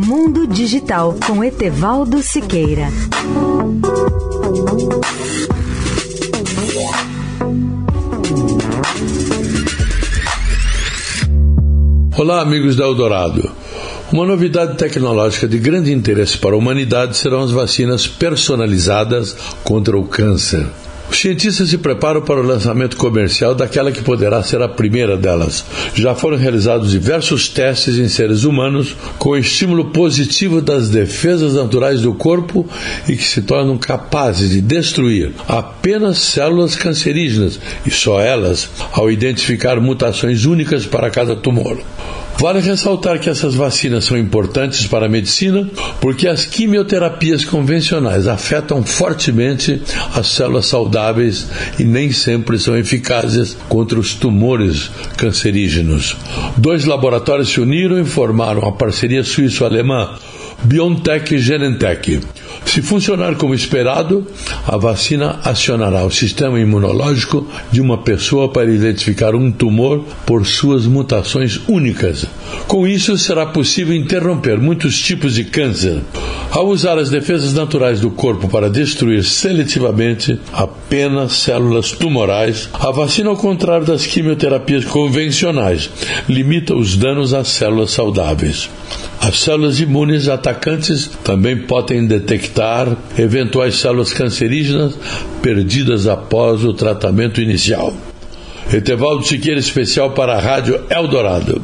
Mundo Digital com Etevaldo Siqueira. Olá, amigos da Eldorado. Uma novidade tecnológica de grande interesse para a humanidade serão as vacinas personalizadas contra o câncer. Os cientistas se preparam para o lançamento comercial daquela que poderá ser a primeira delas. Já foram realizados diversos testes em seres humanos com estímulo positivo das defesas naturais do corpo e que se tornam capazes de destruir apenas células cancerígenas e só elas, ao identificar mutações únicas para cada tumor. Vale ressaltar que essas vacinas são importantes para a medicina porque as quimioterapias convencionais afetam fortemente as células saudáveis e nem sempre são eficazes contra os tumores cancerígenos. Dois laboratórios se uniram e formaram a parceria suíço-alemã BioNTech e Genentech. Se funcionar como esperado, a vacina acionará o sistema imunológico de uma pessoa para identificar um tumor por suas mutações únicas. Com isso, será possível interromper muitos tipos de câncer. Ao usar as defesas naturais do corpo para destruir seletivamente apenas células tumorais, a vacina, ao contrário das quimioterapias convencionais, limita os danos às células saudáveis. As células imunes atacantes também podem detectar eventuais células cancerígenas perdidas após o tratamento inicial. Etevaldo Siqueira, especial para a Rádio Eldorado.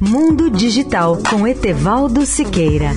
Mundo Digital com Etevaldo Siqueira.